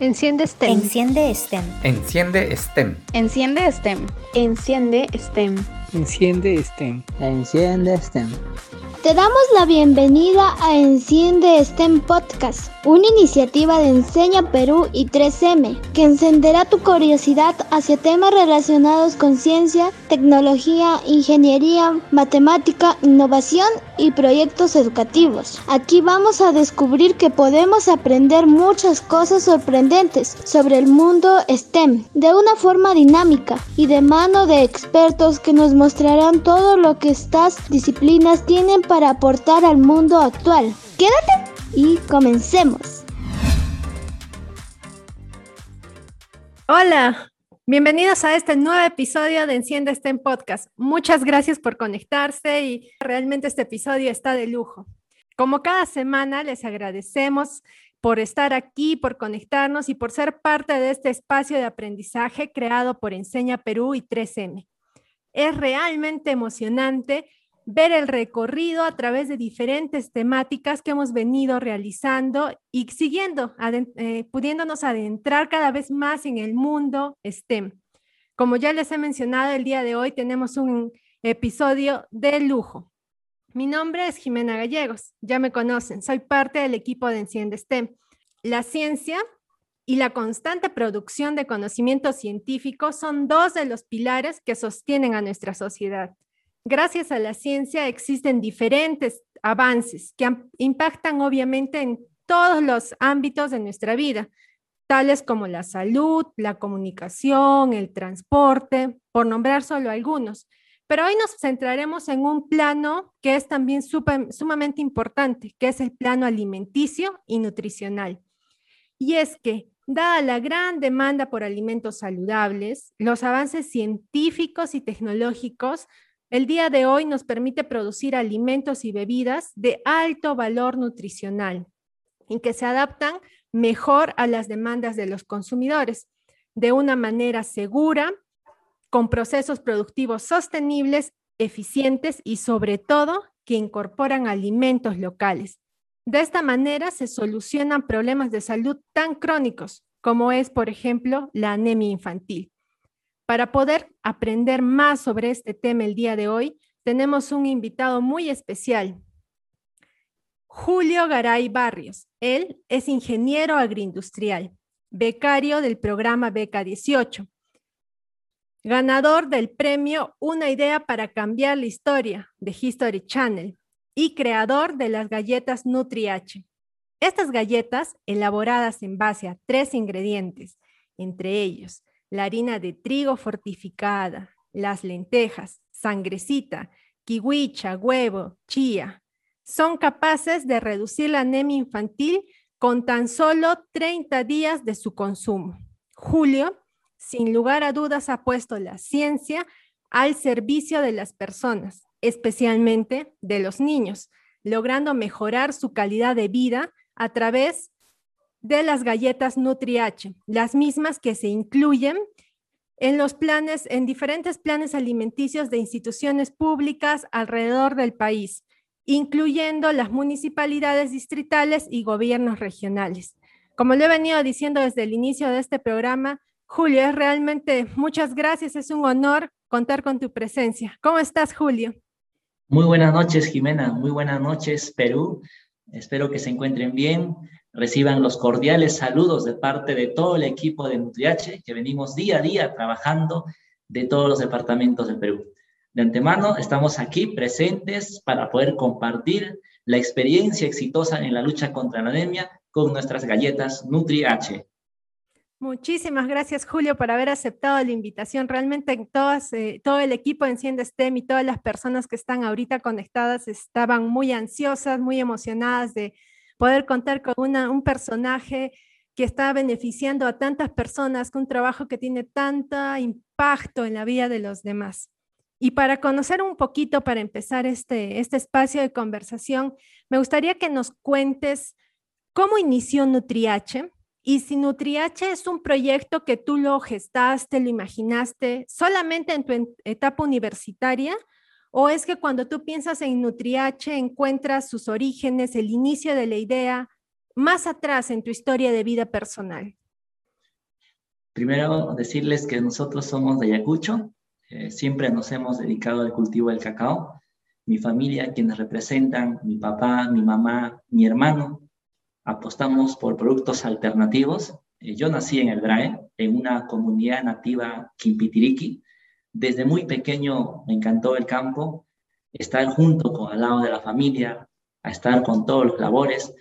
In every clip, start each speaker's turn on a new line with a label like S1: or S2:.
S1: Enciende STEM.
S2: Enciende STEM.
S3: Enciende STEM.
S4: Enciende STEM.
S5: Enciende STEM.
S6: Enciende STEM.
S7: Enciende STEM.
S8: Te damos la bienvenida a Enciende STEM Podcast, una iniciativa de Enseña Perú y 3M que encenderá tu curiosidad hacia temas relacionados con ciencia, tecnología, ingeniería, matemática, innovación y proyectos educativos. Aquí vamos a descubrir que podemos aprender muchas cosas sorprendentes sobre el mundo STEM de una forma dinámica y de mano de expertos que nos mostrarán todo lo que estas disciplinas tienen para aportar al mundo actual. Quédate y comencemos.
S1: Hola, bienvenidos a este nuevo episodio de Enciende STEM Podcast. Muchas gracias por conectarse y realmente este episodio está de lujo. Como cada semana, les agradecemos por estar aquí, por conectarnos y por ser parte de este espacio de aprendizaje creado por Enseña Perú y 3M. Es realmente emocionante ver el recorrido a través de diferentes temáticas que hemos venido realizando y siguiendo, eh, pudiéndonos adentrar cada vez más en el mundo STEM. Como ya les he mencionado, el día de hoy tenemos un episodio de lujo. Mi nombre es Jimena Gallegos, ya me conocen, soy parte del equipo de Enciende STEM. La ciencia y la constante producción de conocimiento científico son dos de los pilares que sostienen a nuestra sociedad gracias a la ciencia existen diferentes avances que impactan obviamente en todos los ámbitos de nuestra vida, tales como la salud, la comunicación, el transporte, por nombrar solo algunos. Pero hoy nos centraremos en un plano que es también sumamente importante, que es el plano alimenticio y nutricional. Y es que, dada la gran demanda por alimentos saludables, los avances científicos y tecnológicos el día de hoy nos permite producir alimentos y bebidas de alto valor nutricional y que se adaptan mejor a las demandas de los consumidores de una manera segura, con procesos productivos sostenibles, eficientes y sobre todo que incorporan alimentos locales. De esta manera se solucionan problemas de salud tan crónicos como es, por ejemplo, la anemia infantil. Para poder aprender más sobre este tema el día de hoy, tenemos un invitado muy especial, Julio Garay Barrios. Él es ingeniero agroindustrial, becario del programa Beca 18, ganador del premio Una idea para cambiar la historia de History Channel y creador de las galletas NutriH. Estas galletas, elaboradas en base a tres ingredientes, entre ellos la harina de trigo fortificada, las lentejas, sangrecita, kiwicha, huevo, chía, son capaces de reducir la anemia infantil con tan solo 30 días de su consumo. Julio, sin lugar a dudas, ha puesto la ciencia al servicio de las personas, especialmente de los niños, logrando mejorar su calidad de vida a través de las galletas NutriH, las mismas que se incluyen en los planes, en diferentes planes alimenticios de instituciones públicas alrededor del país, incluyendo las municipalidades distritales y gobiernos regionales. Como le he venido diciendo desde el inicio de este programa, Julio, es realmente muchas gracias, es un honor contar con tu presencia. ¿Cómo estás, Julio?
S7: Muy buenas noches, Jimena. Muy buenas noches, Perú. Espero que se encuentren bien reciban los cordiales saludos de parte de todo el equipo de NutriH, que venimos día a día trabajando de todos los departamentos del Perú. De antemano, estamos aquí presentes para poder compartir la experiencia exitosa en la lucha contra la anemia con nuestras galletas NutriH.
S1: Muchísimas gracias, Julio, por haber aceptado la invitación. Realmente todas, eh, todo el equipo de Enciende STEM y todas las personas que están ahorita conectadas estaban muy ansiosas, muy emocionadas de, poder contar con un personaje que está beneficiando a tantas personas, con un trabajo que tiene tanto impacto en la vida de los demás. Y para conocer un poquito, para empezar este, este espacio de conversación, me gustaría que nos cuentes cómo inició NutriH y si NutriH es un proyecto que tú lo gestaste, lo imaginaste solamente en tu etapa universitaria ¿O es que cuando tú piensas en NutriH encuentras sus orígenes, el inicio de la idea, más atrás en tu historia de vida personal?
S7: Primero, decirles que nosotros somos de Ayacucho, eh, siempre nos hemos dedicado al cultivo del cacao. Mi familia, quienes representan, mi papá, mi mamá, mi hermano, apostamos por productos alternativos. Eh, yo nací en el DRAE, en una comunidad nativa Quimpitiriqui. Desde muy pequeño me encantó el campo, estar junto con al lado de la familia, a estar con todos los labores.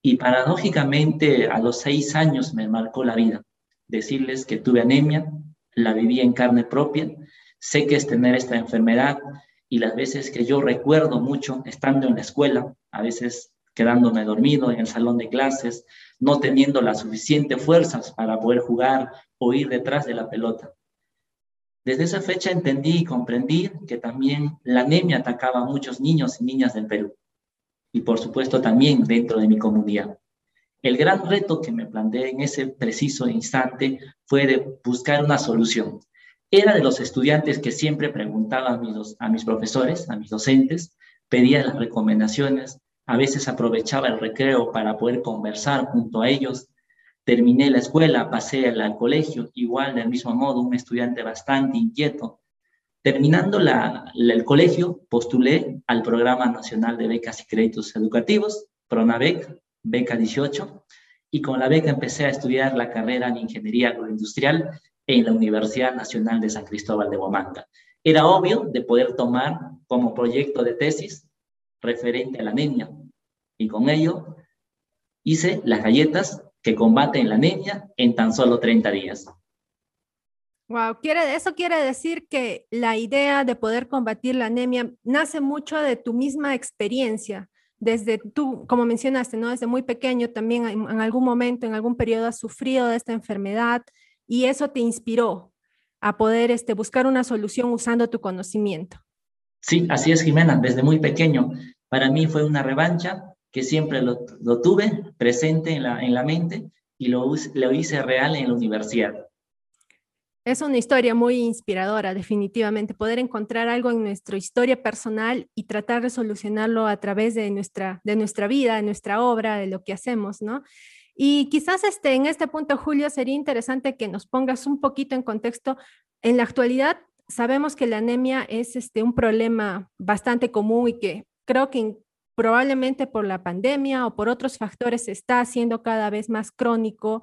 S7: Y paradójicamente a los seis años me marcó la vida. Decirles que tuve anemia, la viví en carne propia, sé que es tener esta enfermedad y las veces que yo recuerdo mucho estando en la escuela, a veces quedándome dormido en el salón de clases, no teniendo las suficientes fuerzas para poder jugar o ir detrás de la pelota. Desde esa fecha entendí y comprendí que también la anemia atacaba a muchos niños y niñas del Perú y por supuesto también dentro de mi comunidad. El gran reto que me planteé en ese preciso instante fue de buscar una solución. Era de los estudiantes que siempre preguntaba a mis, a mis profesores, a mis docentes, pedía las recomendaciones, a veces aprovechaba el recreo para poder conversar junto a ellos. Terminé la escuela, pasé al colegio, igual del mismo modo, un estudiante bastante inquieto, Terminando el colegio, postulé al Programa Nacional de Becas y Créditos Educativos, PRONAVEC, beca 18, y con la beca empecé a estudiar la carrera en Ingeniería Agroindustrial en la Universidad Nacional de San Cristóbal de Huamanga. Era obvio de poder tomar como proyecto de tesis referente a la anemia, y con ello hice las galletas que combaten la anemia en tan solo 30 días.
S1: Wow, quiere, eso quiere decir que la idea de poder combatir la anemia nace mucho de tu misma experiencia, desde tú, como mencionaste, ¿no? Desde muy pequeño también en, algún momento, en algún periodo has sufrido de esta enfermedad y eso te inspiró a poder este, buscar una solución usando tu conocimiento.
S7: Sí, así es, Jimena, desde muy pequeño. Para mí fue una revancha que siempre lo, tuve presente en la, en la mente y lo, lo hice real en la universidad.
S1: Es una historia muy inspiradora, definitivamente, poder encontrar algo en nuestra historia personal y tratar de solucionarlo a través de nuestra, de nuestra vida, de nuestra obra, de lo que hacemos, ¿no? Y quizás este, en este punto, Julio, sería interesante que nos pongas un poquito en contexto. En la actualidad, sabemos que la anemia es este, un problema bastante común y que creo que probablemente por la pandemia o por otros factores está haciendo cada vez más crónico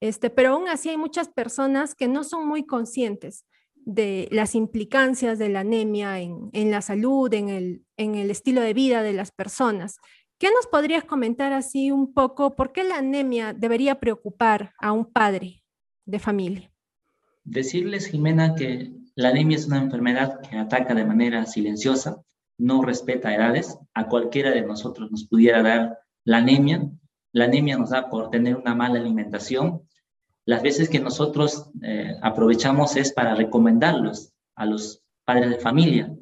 S1: este, pero aún así hay muchas personas que no son muy conscientes de las implicancias de la anemia en, la salud, en el, en el estilo de vida de las personas. ¿Qué nos podrías comentar así un poco? ¿Por qué la anemia debería preocupar a un padre de familia?
S7: Decirles, Jimena, que la anemia es una enfermedad que ataca de manera silenciosa, no respeta edades. A cualquiera de nosotros nos pudiera dar la anemia. La anemia nos da por tener una mala alimentación, las veces que nosotros eh, aprovechamos es para recomendarlos a los padres de familia,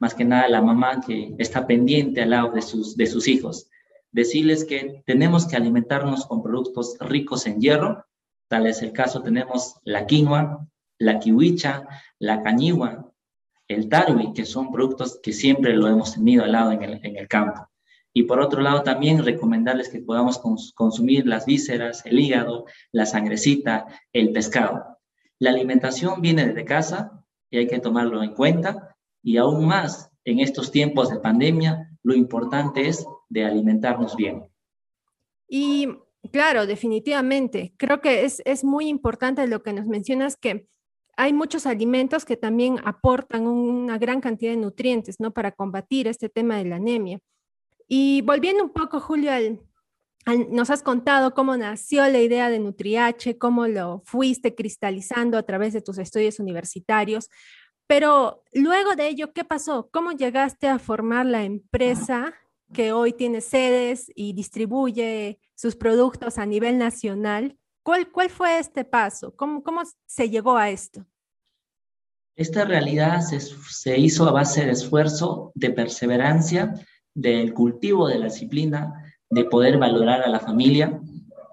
S7: más que nada a la mamá que está pendiente al lado de sus, de sus hijos. Decirles que tenemos que alimentarnos con productos ricos en hierro, tal es el caso, tenemos la quinoa, la kiwicha, la cañigua, el tarwi, que son productos que siempre lo hemos tenido al lado en el, en el campo. Y por otro lado, también recomendarles que podamos consumir las vísceras, el hígado, la sangrecita, el pescado. La alimentación viene desde casa y hay que tomarlo en cuenta. Y aún más, en estos tiempos de pandemia, lo importante es de alimentarnos bien.
S1: Y claro, definitivamente, creo que es, es muy importante lo que nos mencionas que hay muchos alimentos que también aportan una gran cantidad de nutrientes, ¿no? Para combatir este tema de la anemia. Y volviendo un poco, Julio, nos has contado cómo nació la idea de NutriH, cómo lo fuiste cristalizando a través de tus estudios universitarios, pero luego de ello, ¿qué pasó? ¿Cómo llegaste a formar la empresa que hoy tiene sedes y distribuye sus productos a nivel nacional? ¿Cuál, fue este paso? ¿Cómo, ¿Cómo se llegó a esto?
S7: Esta realidad se, se hizo a base de esfuerzo, de perseverancia del cultivo de la disciplina, de poder valorar a la familia.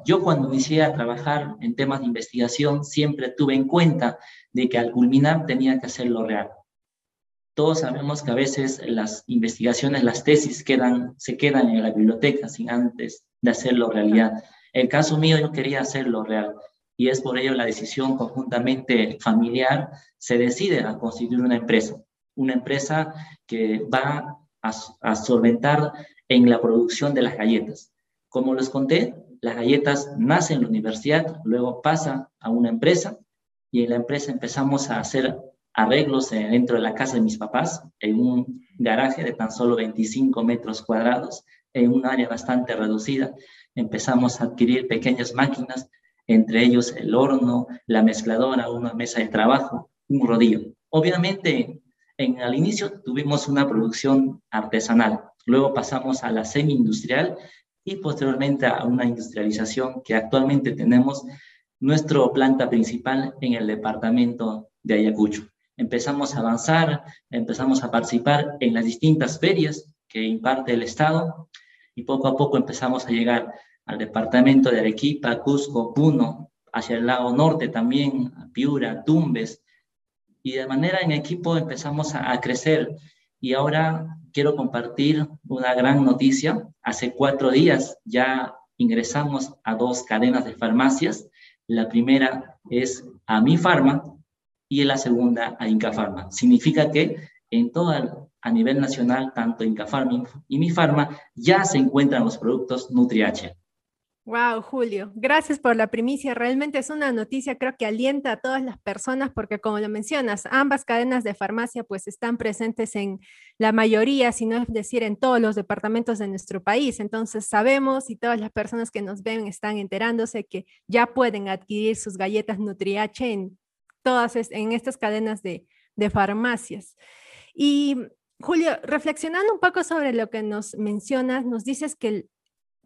S7: Yo cuando inicié a trabajar en temas de investigación siempre tuve en cuenta de que al culminar tenía que hacerlo real. Todos sabemos que a veces las investigaciones, las tesis quedan, se quedan en la biblioteca sin antes de hacerlo realidad. El caso mío yo quería hacerlo real. y es por ello la decisión conjuntamente familiar se decide a constituir una empresa, una empresa que va a, a solventar en la producción de las galletas. Como les conté, las galletas nacen en la universidad, luego pasa a una empresa y en la empresa empezamos a hacer arreglos dentro de la casa de mis papás, en un garaje de tan solo 25 metros cuadrados, en un área bastante reducida. Empezamos a adquirir pequeñas máquinas, entre ellos el horno, la mezcladora, una mesa de trabajo, un rodillo. Obviamente, en, al inicio tuvimos una producción artesanal, luego pasamos a la semi-industrial y posteriormente a una industrialización que actualmente tenemos nuestra planta principal en el departamento de Ayacucho empezamos a avanzar, empezamos a participar en las distintas ferias que imparte el Estado y poco a poco empezamos a llegar al departamento de Arequipa, Cusco, Puno, hacia el lado norte también, Piura, Tumbes, y de manera en equipo empezamos a, crecer. Y ahora quiero compartir una gran noticia. Hace cuatro días ya ingresamos a dos cadenas de farmacias. La primera es a mi farma, y la segunda a Inca Pharma. Significa que en todo a nivel nacional, tanto Inca Pharma y Mi Pharma, ya se encuentran los productos NutriH.
S1: Wow, Julio, gracias por la primicia. Realmente es una noticia, creo que alienta a todas las personas porque como lo mencionas, ambas cadenas de farmacia pues están presentes en la mayoría, si no es decir, en todos los departamentos de nuestro país. Entonces sabemos y todas las personas que nos ven están enterándose que ya pueden adquirir sus galletas NutriH en todas en estas cadenas de, farmacias. Y Julio, reflexionando un poco sobre lo que nos mencionas, nos dices que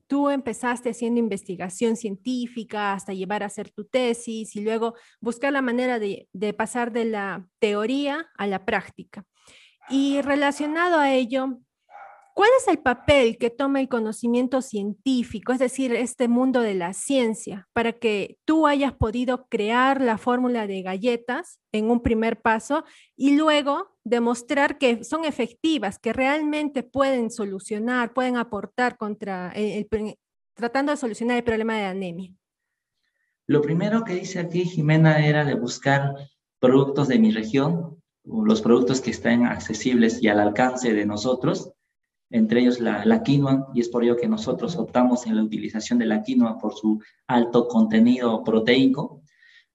S1: tú empezaste haciendo investigación científica hasta llevar a hacer tu tesis y luego buscar la manera de, pasar de la teoría a la práctica. Y relacionado a ello, ¿Cuál es el papel que toma el conocimiento científico, es decir, este mundo de la ciencia, para que tú hayas podido crear la fórmula de galletas en un primer paso y luego demostrar que son efectivas, que realmente pueden solucionar, pueden aportar contra el, tratando de solucionar el problema de anemia?
S7: Lo primero que dice aquí Jimena era de buscar productos de mi región, los productos que estén accesibles y al alcance de nosotros entre ellos la, quinoa, y es por ello que nosotros optamos en la utilización de la quinoa por su alto contenido proteico.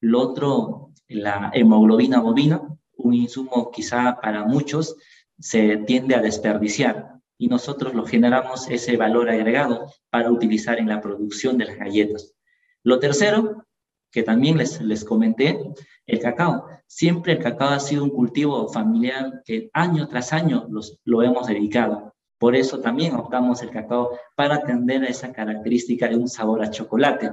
S7: Lo otro, la hemoglobina bovina, un insumo quizá para muchos se tiende a desperdiciar y nosotros lo generamos ese valor agregado para utilizar en la producción de las galletas. Lo tercero, que también les, les comenté, el cacao. Siempre el cacao ha sido un cultivo familiar que año tras año los, lo hemos dedicado. Por eso también optamos el cacao para atender a esa característica de un sabor a chocolate.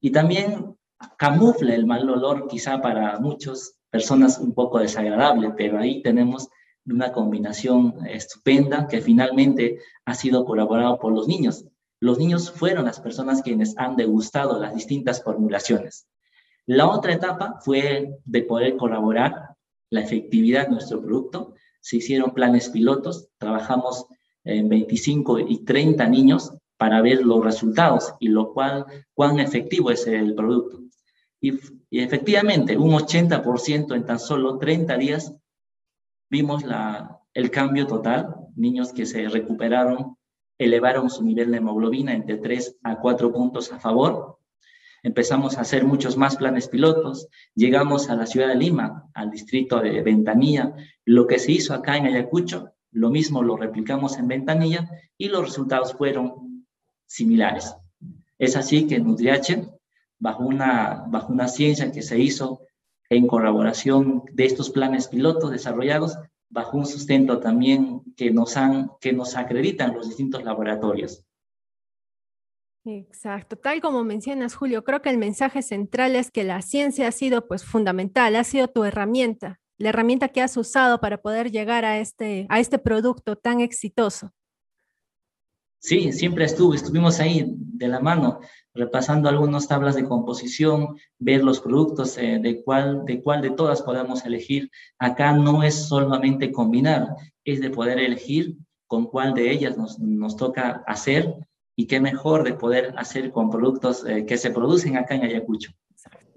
S7: Y también camufla el mal olor quizá para muchas personas un poco desagradable, pero ahí tenemos una combinación estupenda que finalmente ha sido colaborado por los niños. Los niños fueron las personas quienes han degustado las distintas formulaciones. La otra etapa fue de poder colaborar la efectividad de nuestro producto. Se hicieron planes pilotos, trabajamos en 25 y 30 niños para ver los resultados y lo cual, cuán efectivo es el producto. Y, efectivamente, un 80% en tan solo 30 días vimos el cambio total, niños que se recuperaron, elevaron su nivel de hemoglobina entre 3 a 4 puntos a favor. Empezamos a hacer muchos más planes pilotos, llegamos a la ciudad de Lima, al distrito de Ventanilla. Lo que se hizo acá en Ayacucho lo mismo lo replicamos en ventanilla y los resultados fueron similares. Es así que Nutriache, bajo una, bajo una ciencia que se hizo en colaboración de estos planes pilotos desarrollados, bajo un sustento también que nos, han, que nos acreditan los distintos laboratorios.
S1: Exacto, tal como mencionas, Julio, creo que el mensaje central es que la ciencia ha sido pues fundamental, ha sido tu herramienta la herramienta que has usado para poder llegar a este, a este producto tan exitoso.
S7: Sí, siempre estuve, estuvimos ahí de la mano, repasando algunas tablas de composición, ver los productos, eh, de, cuál, de cuál de todas podemos elegir. Acá no es solamente combinar, es de poder elegir con cuál de ellas nos, nos toca hacer y qué mejor de poder hacer con productos eh, que se producen acá en Ayacucho.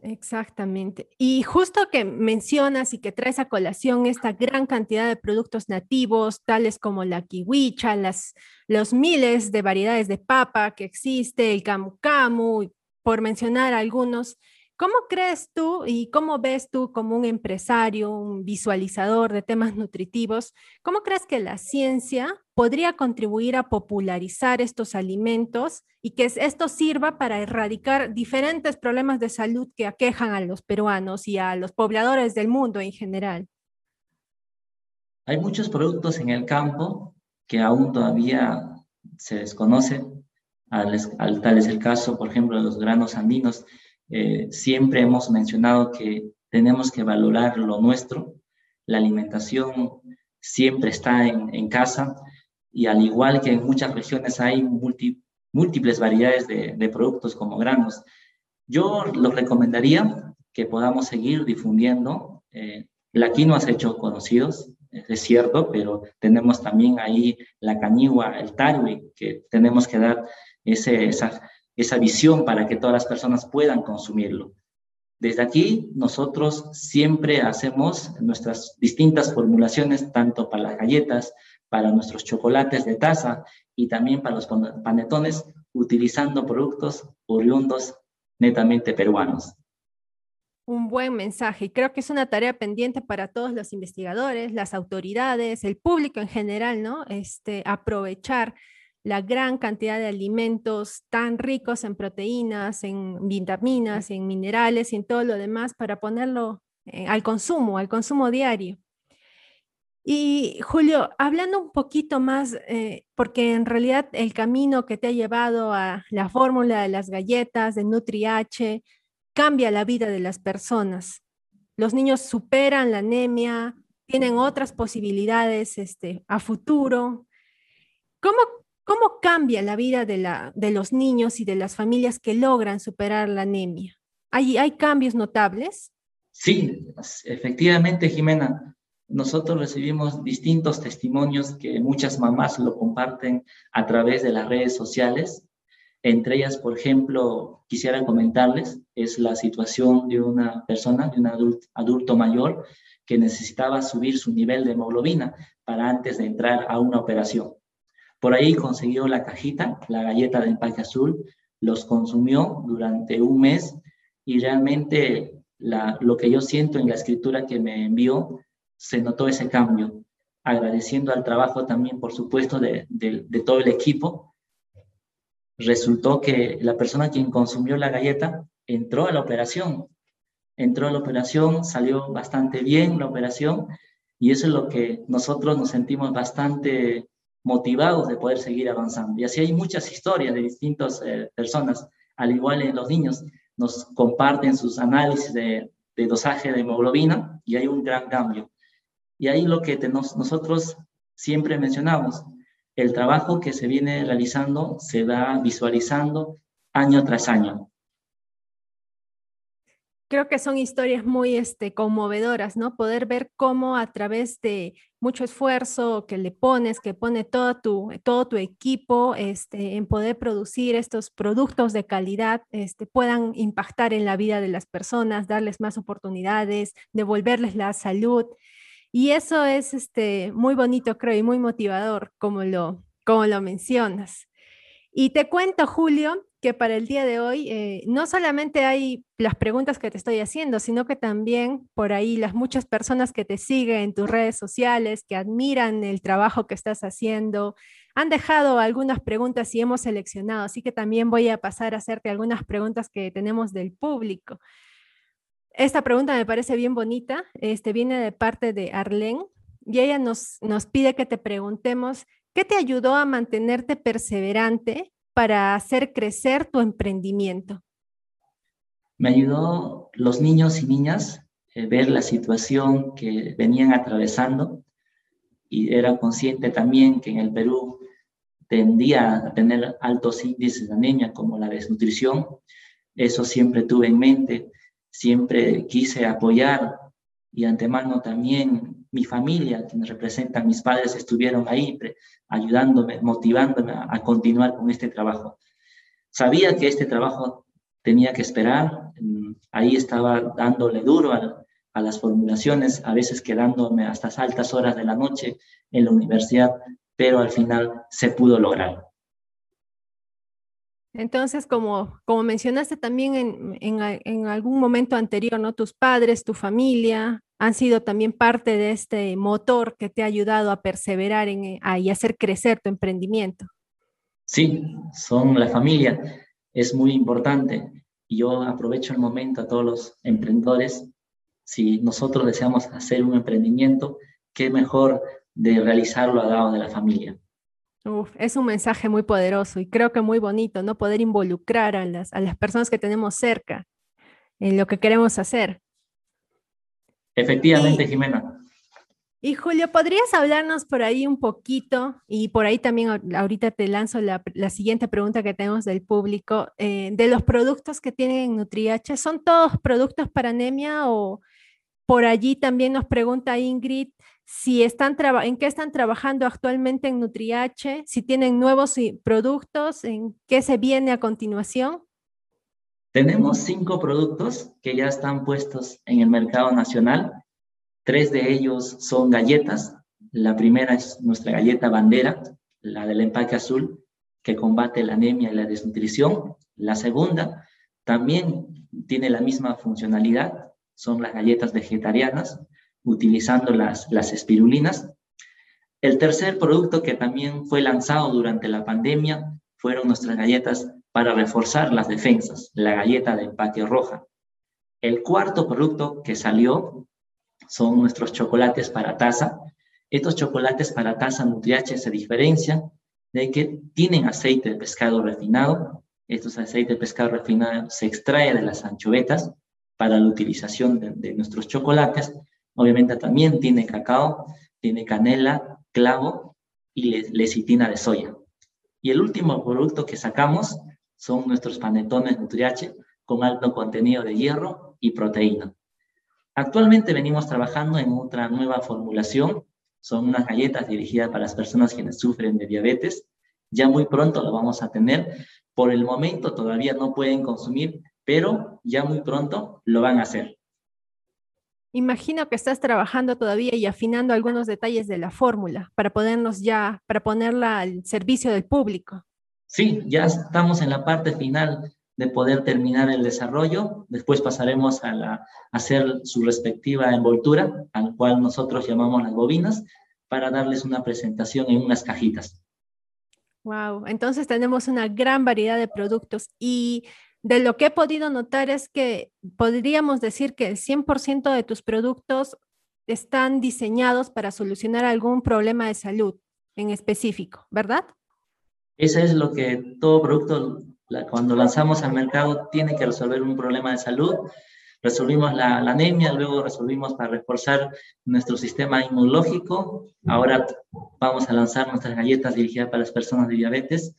S1: Exactamente. Y justo que mencionas y que traes a colación esta gran cantidad de productos nativos, tales como la kiwicha, las, los miles de variedades de papa que existe, el camu camu, por mencionar algunos, ¿Cómo crees tú y cómo ves tú como un empresario, un visualizador de temas nutritivos, cómo crees que la ciencia podría contribuir a popularizar estos alimentos y que esto sirva para erradicar diferentes problemas de salud que aquejan a los peruanos y a los pobladores del mundo en general?
S7: Hay muchos productos en el campo que aún todavía se desconocen, al, tal es el caso, por ejemplo, de los granos andinos eh, siempre hemos mencionado que tenemos que valorar lo nuestro. La alimentación siempre está en, casa y al igual que en muchas regiones hay múltiples variedades de, productos como granos. Yo los recomendaría que podamos seguir difundiendo. Eh, la quinoa se ha hecho conocidos, es cierto, pero tenemos también ahí la cañigua, el tarwi, que tenemos que dar ese, esa, esa visión para que todas las personas puedan consumirlo. Desde aquí, nosotros siempre hacemos nuestras distintas formulaciones, tanto para las galletas, para nuestros chocolates de taza y también para los panetones, utilizando productos oriundos netamente peruanos.
S1: Un buen mensaje y creo que es una tarea pendiente para todos los investigadores, las autoridades, el público en general, ¿no? Este, aprovechar la gran cantidad de alimentos tan ricos en proteínas, en vitaminas, en minerales y en todo lo demás para ponerlo eh, al consumo, al consumo diario. Y Julio, hablando un poquito más, eh, porque en realidad el camino que te ha llevado a la fórmula de las galletas de NutriH cambia la vida de las personas. Los niños superan la anemia, tienen otras posibilidades este, a futuro. ¿Cómo ¿Cómo cambia la vida de, la, de los niños y de las familias que logran superar la anemia? ¿Hay, ¿Hay cambios notables?
S7: Sí, efectivamente, Jimena. Nosotros recibimos distintos testimonios que muchas mamás lo comparten a través de las redes sociales. Entre ellas, por ejemplo, quisiera comentarles, es la situación de una persona, de un adulto, adulto mayor, que necesitaba subir su nivel de hemoglobina para antes de entrar a una operación. Por ahí consiguió la cajita, la galleta de empaque azul, los consumió durante un mes y realmente lo que yo siento en la escritura que me envió, se notó ese cambio, agradeciendo al trabajo también, por supuesto, de, de todo el equipo. Resultó que la persona quien consumió la galleta entró a la operación, entró a la operación, salió bastante bien la operación y eso es lo que nosotros nos sentimos bastante motivados de poder seguir avanzando. Y así hay muchas historias de distintas eh, personas, al igual en los niños, nos comparten sus análisis de, dosaje de hemoglobina y hay un gran cambio. Y ahí lo que nosotros siempre mencionamos, el trabajo que se viene realizando se va visualizando año tras año
S1: creo que son historias muy este, conmovedoras, ¿no? Poder ver cómo a través de mucho esfuerzo que le pones, que pone todo tu, todo tu equipo este, en poder producir estos productos de calidad, este, puedan impactar en la vida de las personas, darles más oportunidades, devolverles la salud. Y eso es este, muy bonito, creo, y muy motivador, como lo, como lo mencionas. Y te cuento, Julio, que para el día de hoy eh, no solamente hay las preguntas que te estoy haciendo, sino que también por ahí las muchas personas que te siguen en tus redes sociales, que admiran el trabajo que estás haciendo, han dejado algunas preguntas y hemos seleccionado, así que también voy a pasar a hacerte algunas preguntas que tenemos del público. Esta pregunta me parece bien bonita, este viene de parte de Arlene y ella nos, nos pide que te preguntemos, ¿qué te ayudó a mantenerte perseverante para hacer crecer tu emprendimiento?
S7: Me ayudó los niños y niñas eh, ver la situación que venían atravesando y era consciente también que en el Perú tendía a tener altos índices de anemia como la desnutrición. Eso siempre tuve en mente, siempre quise apoyar y antemano también mi familia, quienes representan mis padres, estuvieron ahí ayudándome, motivándome a, continuar con este trabajo. Sabía que este trabajo tenía que esperar. Mm, ahí estaba dándole duro a, las formulaciones, a veces quedándome hasta altas horas de la noche en la universidad, pero al final se pudo lograr.
S1: Entonces, como, como mencionaste también en, en, algún momento anterior, ¿no? Tus padres, tu familia han sido también parte de este motor que te ha ayudado a perseverar en, eh, y hacer crecer tu emprendimiento.
S7: Sí, son la familia, es muy importante. Y yo aprovecho el momento a todos los emprendedores. Si nosotros deseamos hacer un emprendimiento, qué mejor de realizarlo al lado de la familia.
S1: Uf, es un mensaje muy poderoso y creo que muy bonito, ¿no? Poder involucrar a las, a las personas que tenemos cerca en lo que queremos hacer.
S7: Efectivamente, Jimena.
S1: Y Julio, ¿podrías hablarnos por ahí un poquito? Y por ahí también ahorita te lanzo la, la siguiente pregunta que tenemos del público, eh, de los productos que tienen en NutriH. ¿Son todos productos para anemia o por allí también nos pregunta Ingrid si están en qué están trabajando actualmente en NutriH, si tienen nuevos productos, en qué se viene a continuación.
S7: Tenemos cinco productos que ya están puestos en el mercado nacional. Tres de ellos son galletas. La primera es nuestra galleta bandera, la del empaque azul, que combate la anemia y la desnutrición. La segunda también tiene la misma funcionalidad, son las galletas vegetarianas utilizando las, las espirulinas. El tercer producto que también fue lanzado durante la pandemia fueron nuestras galletas para reforzar las defensas, la galleta de empaque roja. El cuarto producto que salió son nuestros chocolates para taza. Estos chocolates para taza Nutriache se diferencian de que tienen aceite de pescado refinado. Estos aceites de pescado refinado se extrae de las anchovetas para la utilización de, de nuestros chocolates Obviamente también tiene cacao, tiene canela, clavo y lecitina de soya. Y el último producto que sacamos son nuestros panetones Nutriache con alto contenido de hierro y proteína. Actualmente venimos trabajando en otra nueva formulación. Son unas galletas dirigidas para las personas quienes sufren de diabetes. Ya muy pronto lo vamos a tener. Por el momento todavía no pueden consumir, pero ya muy pronto lo van a hacer.
S1: Imagino que estás trabajando todavía y afinando algunos detalles de la fórmula para ponernos ya, para ponerla al servicio del público.
S7: Sí, ya estamos en la parte final de poder terminar el desarrollo. Después pasaremos a, hacer su respectiva envoltura, al cual nosotros llamamos las bobinas, para darles una presentación en unas cajitas.
S1: Wow, entonces tenemos una gran variedad de productos y de lo que he podido notar es que podríamos decir que el 100% de tus productos están diseñados para solucionar algún problema de salud en específico, ¿verdad?
S7: Eso es lo que todo producto, cuando lanzamos al mercado, tiene que resolver un problema de salud. Resolvimos la, la anemia, luego resolvimos para reforzar nuestro sistema inmunológico. Ahora vamos a lanzar nuestras galletas dirigidas para las personas de diabetes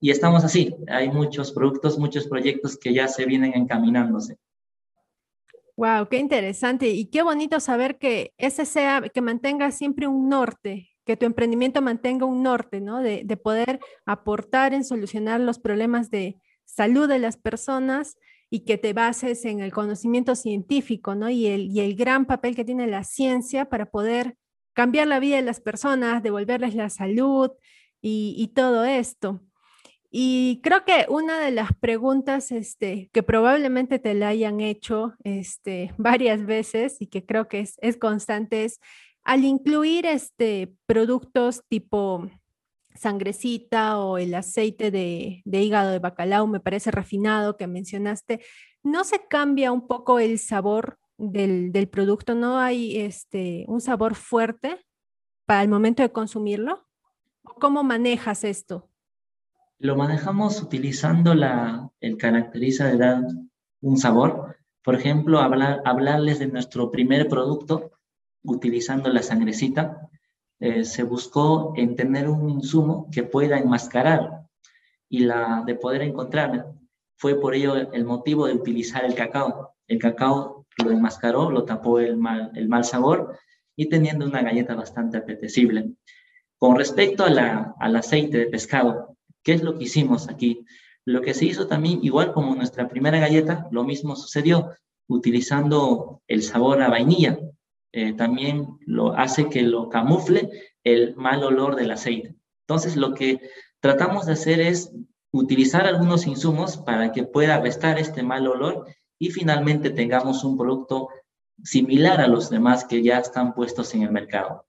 S7: y estamos así. Hay muchos productos, muchos proyectos que ya se vienen encaminándose.
S1: Wow, qué interesante y qué bonito saber que ese sea, que mantenga siempre un norte, que tu emprendimiento mantenga un norte, ¿no? De, de poder aportar en solucionar los problemas de salud de las personas y que te bases en el conocimiento científico, ¿no? Y el, y el gran papel que tiene la ciencia para poder cambiar la vida de las personas, devolverles la salud y, y todo esto. Y creo que una de las preguntas este, que probablemente te la hayan hecho este, varias veces y que creo que es, es constante es, al incluir este, productos tipo sangrecita o el aceite de, de, hígado de bacalao, me parece refinado que mencionaste, ¿no se cambia un poco el sabor del, del producto? ¿No hay este, un sabor fuerte para el momento de consumirlo? ¿Cómo manejas esto?
S7: Lo manejamos utilizando la, el caracteriza de dar un sabor. Por ejemplo, hablar, hablarles de nuestro primer producto utilizando la sangrecita. Eh, se buscó en tener un insumo que pueda enmascarar y la de poder encontrar. Fue por ello el motivo de utilizar el cacao. El cacao lo enmascaró, lo tapó el mal, el mal sabor y teniendo una galleta bastante apetecible. Con respecto a la, al aceite de pescado, ¿Qué es lo que hicimos aquí? Lo que se hizo también, igual como nuestra primera galleta, lo mismo sucedió, utilizando el sabor a vainilla. Eh, también lo hace que lo camufle el mal olor del aceite. Entonces, lo que tratamos de hacer es utilizar algunos insumos para que pueda restar este mal olor y finalmente tengamos un producto similar a los demás que ya están puestos en el mercado.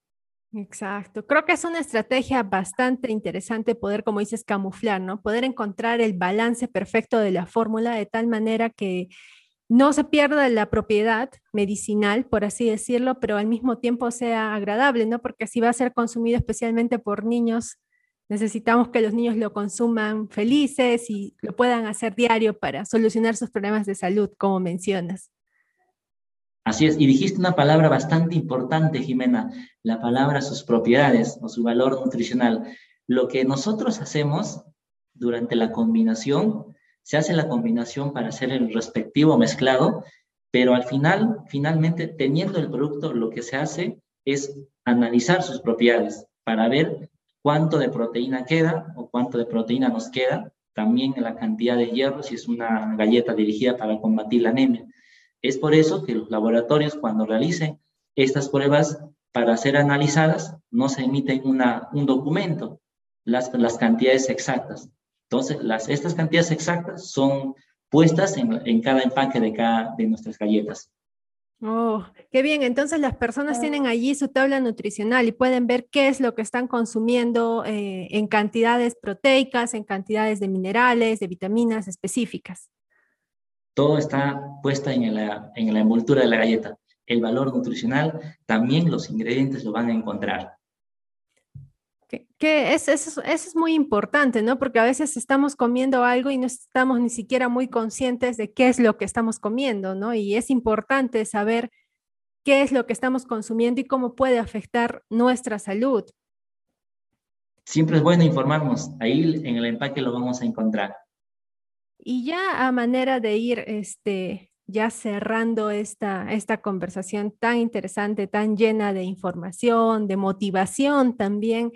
S1: Exacto. Creo que es una estrategia bastante interesante poder, como dices, camuflar, ¿no? Poder encontrar el balance perfecto de la fórmula de tal manera que no se pierda la propiedad medicinal, por así decirlo, pero al mismo tiempo sea agradable, ¿no? Porque si va a ser consumido especialmente por niños, necesitamos que los niños lo consuman felices y lo puedan hacer diario para solucionar sus problemas de salud, como mencionas.
S7: Así es, y dijiste una palabra bastante importante, Jimena, la palabra sus propiedades o su valor nutricional. Lo que nosotros hacemos durante la combinación, se hace la combinación para hacer el respectivo mezclado, pero al final, finalmente, teniendo el producto, lo que se hace es analizar sus propiedades para ver cuánto de proteína queda o cuánto de proteína nos queda, también la cantidad de hierro si es una galleta dirigida para combatir la anemia. Es por eso que los laboratorios cuando realicen estas pruebas para ser analizadas no se emiten una, un documento, las, las cantidades exactas. Entonces, las, estas cantidades exactas son puestas en, en cada empaque de cada de nuestras galletas.
S1: Oh, qué bien. Entonces las personas tienen allí su tabla nutricional y pueden ver qué es lo que están consumiendo eh, en cantidades proteicas, en cantidades de minerales, de vitaminas específicas
S7: todo está puesta en la, en la envoltura de la galleta. El valor nutricional, también los ingredientes lo van a encontrar.
S1: Que, es, eso, es muy importante, ¿no? Porque a veces estamos comiendo algo y no estamos ni siquiera muy conscientes de qué es lo que estamos comiendo, ¿no? Y es importante saber qué es lo que estamos consumiendo y cómo puede afectar nuestra salud.
S7: Siempre es bueno informarnos. Ahí en el empaque lo vamos a encontrar.
S1: Y ya a manera de ir este, ya cerrando esta, esta conversación tan interesante, tan llena de información, de motivación también,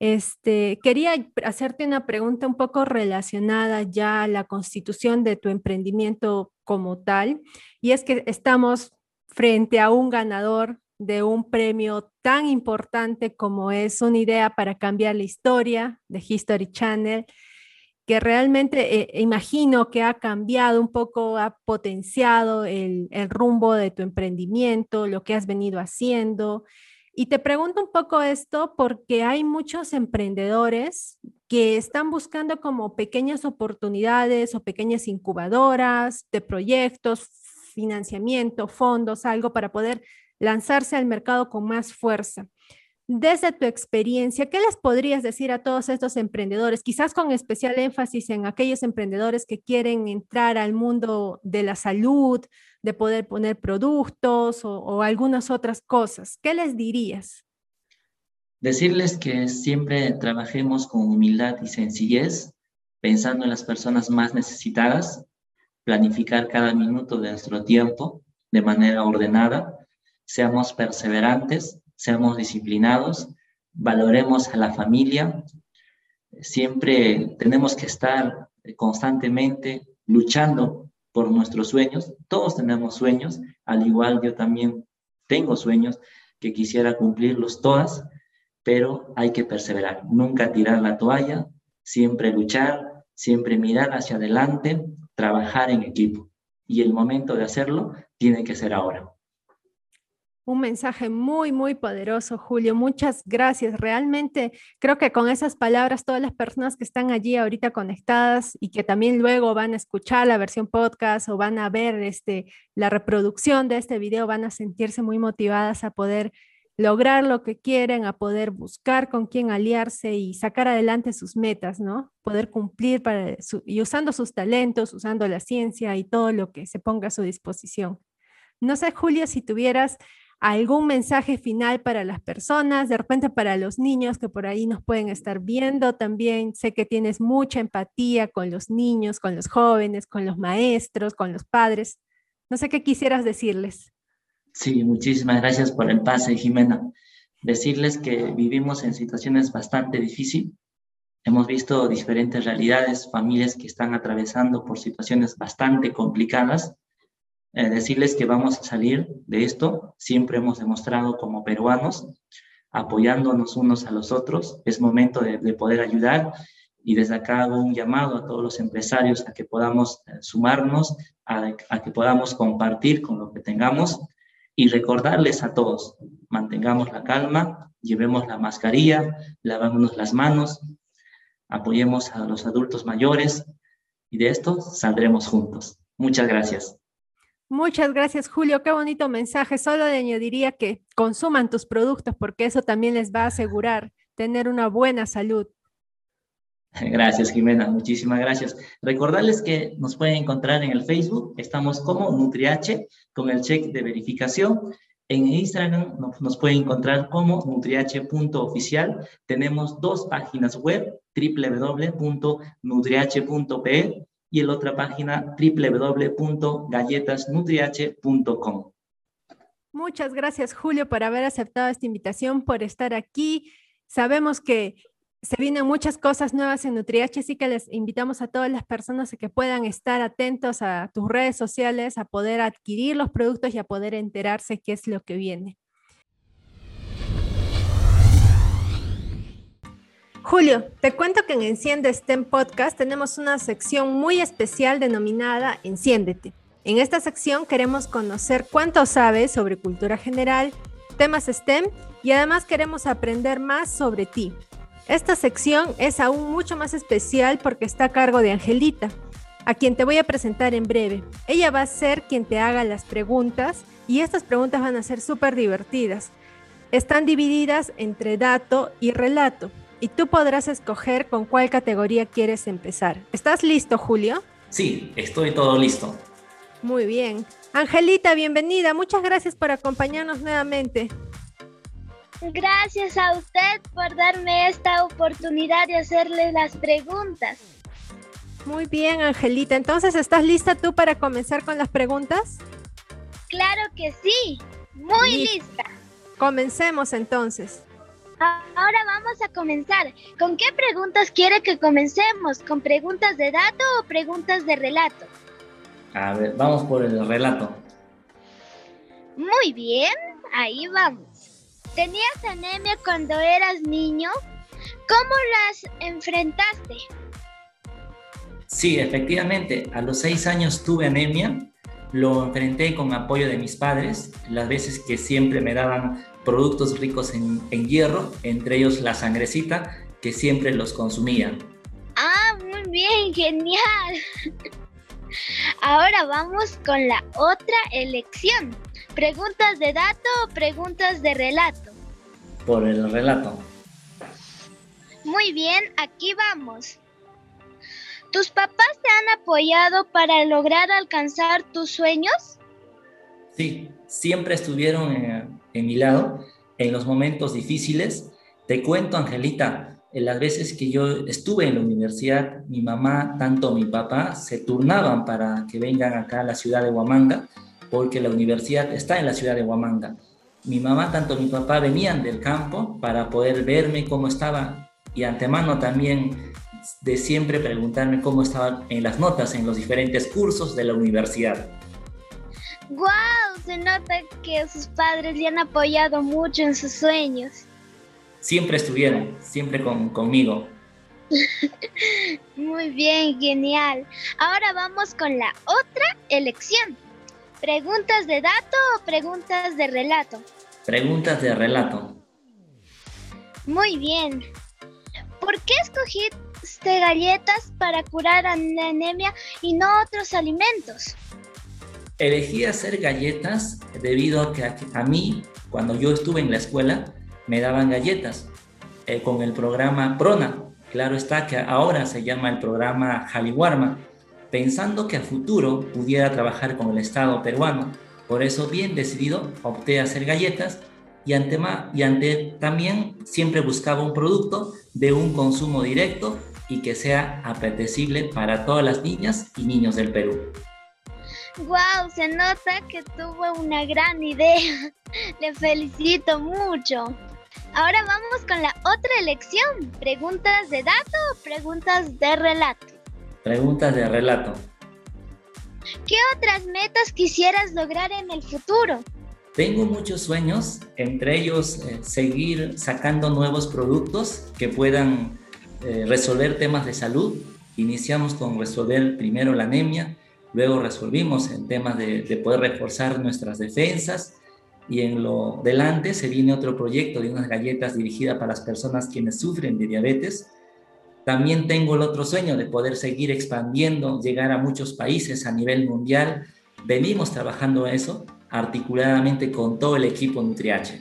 S1: este, quería hacerte una pregunta un poco relacionada ya a la constitución de tu emprendimiento como tal, y es que estamos frente a un ganador de un premio tan importante como es una idea para cambiar la historia de History Channel que realmente eh, imagino que ha cambiado un poco, ha potenciado el, el, rumbo de tu emprendimiento, lo que has venido haciendo. Y te pregunto un poco esto porque hay muchos emprendedores que están buscando como pequeñas oportunidades o pequeñas incubadoras de proyectos, financiamiento, fondos, algo para poder lanzarse al mercado con más fuerza. Desde tu experiencia, ¿qué les podrías decir a todos estos emprendedores? Quizás con especial énfasis en aquellos emprendedores que quieren entrar al mundo de la salud, de poder poner productos o, algunas otras cosas. ¿Qué les dirías?
S7: Decirles que siempre trabajemos con humildad y sencillez, pensando en las personas más necesitadas, planificar cada minuto de nuestro tiempo de manera ordenada, seamos perseverantes seamos disciplinados, valoremos a la familia, siempre tenemos que estar constantemente luchando por nuestros sueños. Todos tenemos sueños, al igual yo también tengo sueños que quisiera cumplirlos todas, pero hay que perseverar, nunca tirar la toalla, siempre luchar, siempre mirar hacia adelante, trabajar en equipo. Y el momento de hacerlo tiene que ser ahora.
S1: Un mensaje muy, muy poderoso, Julio. Muchas gracias. Realmente creo que con esas palabras todas las personas que están allí ahorita conectadas y que también luego van a escuchar la versión podcast o van a ver este, la reproducción de este video van a sentirse muy motivadas a poder lograr lo que quieren, a poder buscar con quién aliarse y sacar adelante sus metas, ¿no? Poder cumplir para y usando sus talentos, usando la ciencia y todo lo que se ponga a su disposición. No sé, Julio, si tuvieras algún mensaje final para las personas, de repente para los niños que por ahí nos pueden estar viendo también. Sé que tienes mucha empatía con los niños, con los jóvenes, con los maestros, con los padres. No sé qué quisieras decirles.
S7: Sí, muchísimas gracias por el pase, Jimena. Decirles que vivimos en situaciones bastante difíciles, hemos visto diferentes realidades, familias que están atravesando por situaciones bastante complicadas. Eh, decirles que vamos a salir de esto, siempre hemos demostrado como peruanos, apoyándonos unos a los otros, es momento de, poder ayudar y desde acá hago un llamado a todos los empresarios a que podamos eh, sumarnos, a, a que podamos compartir con lo que tengamos y recordarles a todos, mantengamos la calma, llevemos la mascarilla, lavémonos las manos, apoyemos a los adultos mayores y de esto saldremos juntos. Muchas gracias.
S1: Muchas gracias, Julio. Qué bonito mensaje. Solo le añadiría que consuman tus productos porque eso también les va a asegurar tener una buena salud.
S7: Gracias, Jimena. Muchísimas gracias. Recordarles que nos pueden encontrar en el Facebook. Estamos como NutriH con el check de verificación en Instagram nos, pueden encontrar como nutriache.oficial. Tenemos dos páginas web, www.nutriache.pe y la otra página www.galletasnutriache.com.
S1: Muchas gracias, Julio, por haber aceptado esta invitación, por estar aquí. Sabemos que se vienen muchas cosas nuevas en NutriH, así que les invitamos a todas las personas a que puedan estar atentos a tus redes sociales, a poder adquirir los productos y a poder enterarse qué es lo que viene. Julio, te cuento que en Enciende STEM Podcast tenemos una sección muy especial denominada Enciéndete. En esta sección queremos conocer cuánto sabes sobre cultura general, temas STEM y además queremos aprender más sobre ti. Esta sección es aún mucho más especial porque está a cargo de Angelita, a quien te voy a presentar en breve. Ella va a ser quien te haga las preguntas y estas preguntas van a ser súper divertidas. Están divididas entre dato y relato y tú podrás escoger con cuál categoría quieres empezar. ¿Estás listo, Julio?
S7: Sí, estoy todo listo.
S1: Muy bien. Angelita, bienvenida. Muchas gracias por acompañarnos nuevamente.
S8: Gracias a usted por darme esta oportunidad de hacerle las preguntas.
S1: Muy bien, Angelita. Entonces, ¿estás lista tú para comenzar con las preguntas?
S8: Claro que sí. Muy lista.
S1: Comencemos entonces.
S8: Ahora vamos a comenzar. ¿Con qué preguntas quiere que comencemos? ¿Con preguntas de dato o preguntas de relato?
S7: A ver, vamos por el relato.
S8: Muy bien, ahí vamos. ¿Tenías anemia cuando eras niño? ¿Cómo las enfrentaste?
S7: Sí, efectivamente, a los seis años tuve anemia, lo enfrenté con apoyo de mis padres, las veces que siempre me daban productos ricos en, en hierro, entre ellos la sangrecita, que siempre los consumía.
S8: Ah, muy bien, genial. Ahora vamos con la otra elección. ¿Preguntas de dato o preguntas de relato?
S7: Por el relato.
S8: Muy bien, aquí vamos. ¿Tus papás te han apoyado para lograr alcanzar tus sueños?
S7: Sí, siempre estuvieron en, mi lado en los momentos difíciles. Te cuento, Angelita, en las veces que yo estuve en la universidad, mi mamá, tanto mi papá, se turnaban para que vengan acá a la ciudad de Huamanga porque la universidad está en la ciudad de Huamanga. Mi mamá, tanto mi papá venían del campo para poder verme cómo estaba y antemano también de siempre preguntarme cómo estaban en las notas en los diferentes cursos de la universidad.
S8: ¡Wow! Se nota que sus padres le han apoyado mucho en sus sueños.
S7: Siempre estuvieron, siempre con, conmigo.
S8: Muy bien, genial. Ahora vamos con la otra elección. ¿Preguntas de dato o preguntas de relato?
S7: Preguntas de relato.
S8: Muy bien. ¿Por qué escogiste galletas para curar la anemia y no otros alimentos?
S7: Elegí hacer galletas debido a que a, mí, cuando yo estuve en la escuela, me daban galletas eh, con el programa Prona. Claro está que ahora se llama el programa Jaliwarma pensando que a futuro pudiera trabajar con el Estado peruano. Por eso, bien decidido, opté a hacer galletas y ante, y ante también siempre buscaba un producto de un consumo directo y que sea apetecible para todas las niñas y niños del Perú.
S8: ¡Wow! Se nota que tuvo una gran idea. Le felicito mucho. Ahora vamos con la otra elección. ¿Preguntas de dato o preguntas de relato?
S7: Preguntas de relato.
S8: ¿Qué otras metas quisieras lograr en el futuro?
S7: Tengo muchos sueños, entre ellos eh, seguir sacando nuevos productos que puedan eh, resolver temas de salud. Iniciamos con resolver primero la anemia, luego resolvimos en temas de, de poder reforzar nuestras defensas y en lo delante se viene otro proyecto de unas galletas dirigidas para las personas quienes sufren de diabetes. También tengo el otro sueño de poder seguir expandiendo, llegar a muchos países a nivel mundial. Venimos trabajando eso articuladamente con todo el equipo NutriH.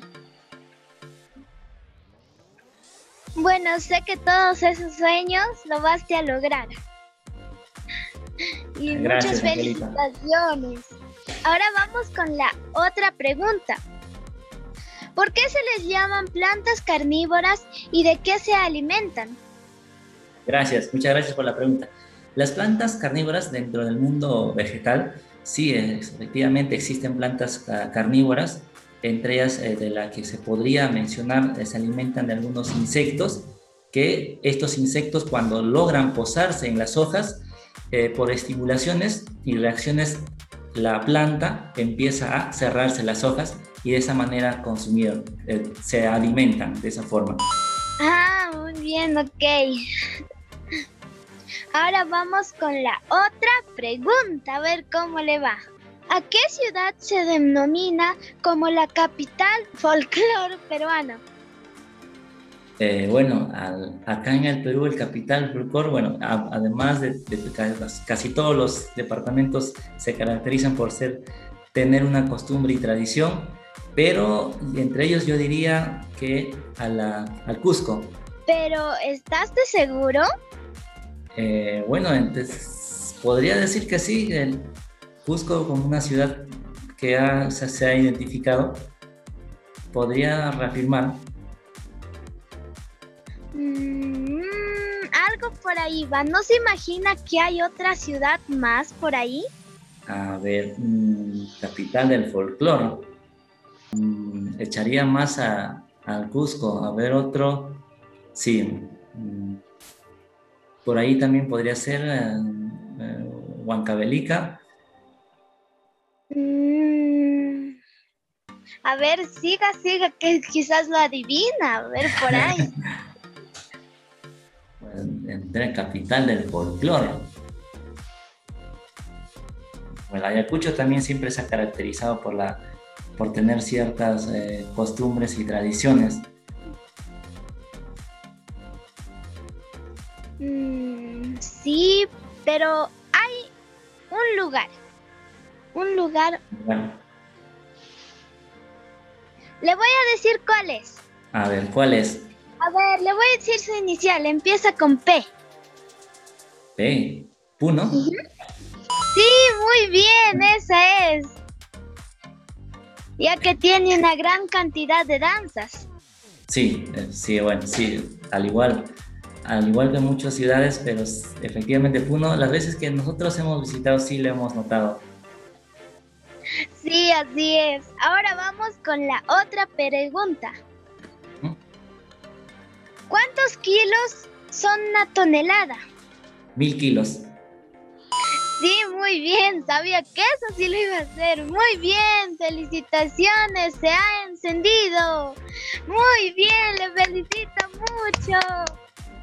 S8: Bueno, sé que todos esos sueños lo vas a lograr. Y muchas felicitaciones. Ahora vamos con la otra pregunta. ¿Por qué se les llaman plantas carnívoras y de qué se alimentan?
S7: Gracias, muchas gracias por la pregunta. Las plantas carnívoras dentro del mundo vegetal Sí, efectivamente existen plantas carnívoras, entre ellas eh, de las que se podría mencionar, eh, se alimentan de algunos insectos, que estos insectos cuando logran posarse en las hojas, eh, por estimulaciones y reacciones, la planta empieza a cerrarse las hojas y de esa manera consumir, se alimentan de esa forma.
S8: Ah, muy bien, ok. Ahora vamos con la otra pregunta, a ver cómo le va. ¿A qué ciudad se denomina como la capital folclore peruana?
S7: Eh, bueno, acá en el Perú el capital folclore, bueno, además de, casi todos los departamentos se caracterizan por ser tener una costumbre y tradición, pero entre ellos yo diría que a al Cusco.
S8: Pero, ¿estás de seguro?
S7: Eh, bueno, entonces podría decir que sí, el Cusco como una ciudad que se, ha identificado, podría reafirmar.
S8: Por ahí va. ¿No se imagina que hay otra ciudad más por ahí?
S7: A ver, mm, capital del folclore. Mm, echaría más a, al Cusco. A ver, otro. Sí. Por ahí también podría ser eh, eh, Huancavelica.
S8: Mm. A ver, siga, siga, que quizás lo adivina. A ver, por ahí.
S7: entre capital del folclore. Bueno, Ayacucho también siempre se ha caracterizado por, la, por tener ciertas eh, costumbres y tradiciones
S8: Mm, sí, pero hay un lugar. Un lugar. Le voy a decir cuál es.
S7: A ver, ¿cuál es?
S8: A ver, le voy a decir su inicial. Empieza con P.
S7: P. ¿Puno?
S8: Sí, muy bien, esa es. Ya que tiene una gran cantidad de danzas.
S7: Sí, eh, sí, bueno, sí, al igual al igual que muchas ciudades, pero efectivamente Puno, las veces que nosotros hemos visitado sí lo hemos notado.
S8: Sí, así es. Ahora vamos con la otra pregunta. ¿Cuántos kilos son una tonelada?
S7: Mil kilos.
S8: Sí, muy bien. Sabía que eso sí lo iba a hacer. Muy bien. Felicitaciones. Se ha encendido. Muy bien. Le felicito mucho.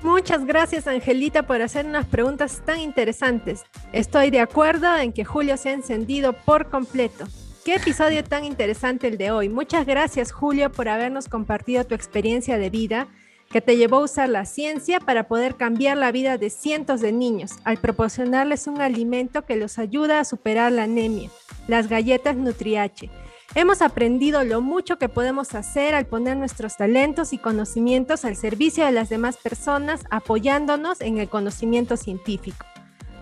S1: Muchas gracias Angelita por hacer unas preguntas tan interesantes. Estoy de acuerdo en que Julio se ha encendido por completo. Qué episodio tan interesante el de hoy. Muchas gracias Julio por habernos compartido tu experiencia de vida que te llevó a usar la ciencia para poder cambiar la vida de cientos de niños al proporcionarles un alimento que los ayuda a superar la anemia, las galletas Nutriache Hemos aprendido lo mucho que podemos hacer al poner nuestros talentos y conocimientos al servicio de las demás personas, apoyándonos en el conocimiento científico.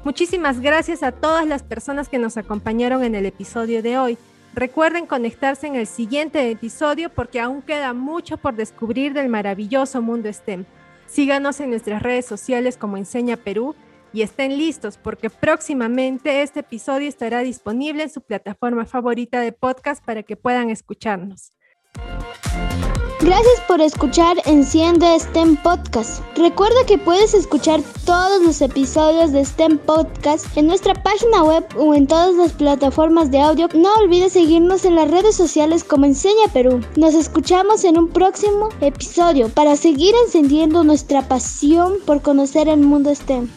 S1: Muchísimas gracias a todas las personas que nos acompañaron en el episodio de hoy. Recuerden conectarse en el siguiente episodio porque aún queda mucho por descubrir del maravilloso mundo STEM. Síganos en nuestras redes sociales como Enseña Perú y estén listos porque próximamente este episodio estará disponible en su plataforma favorita de podcast para que puedan escucharnos.
S8: Gracias por escuchar Enciende STEM Podcast. Recuerda que puedes escuchar todos los episodios de STEM Podcast en nuestra página web o en todas las plataformas de audio. No olvides seguirnos en las redes sociales como Enseña Perú. Nos escuchamos en un próximo episodio para seguir encendiendo nuestra pasión por conocer el mundo STEM.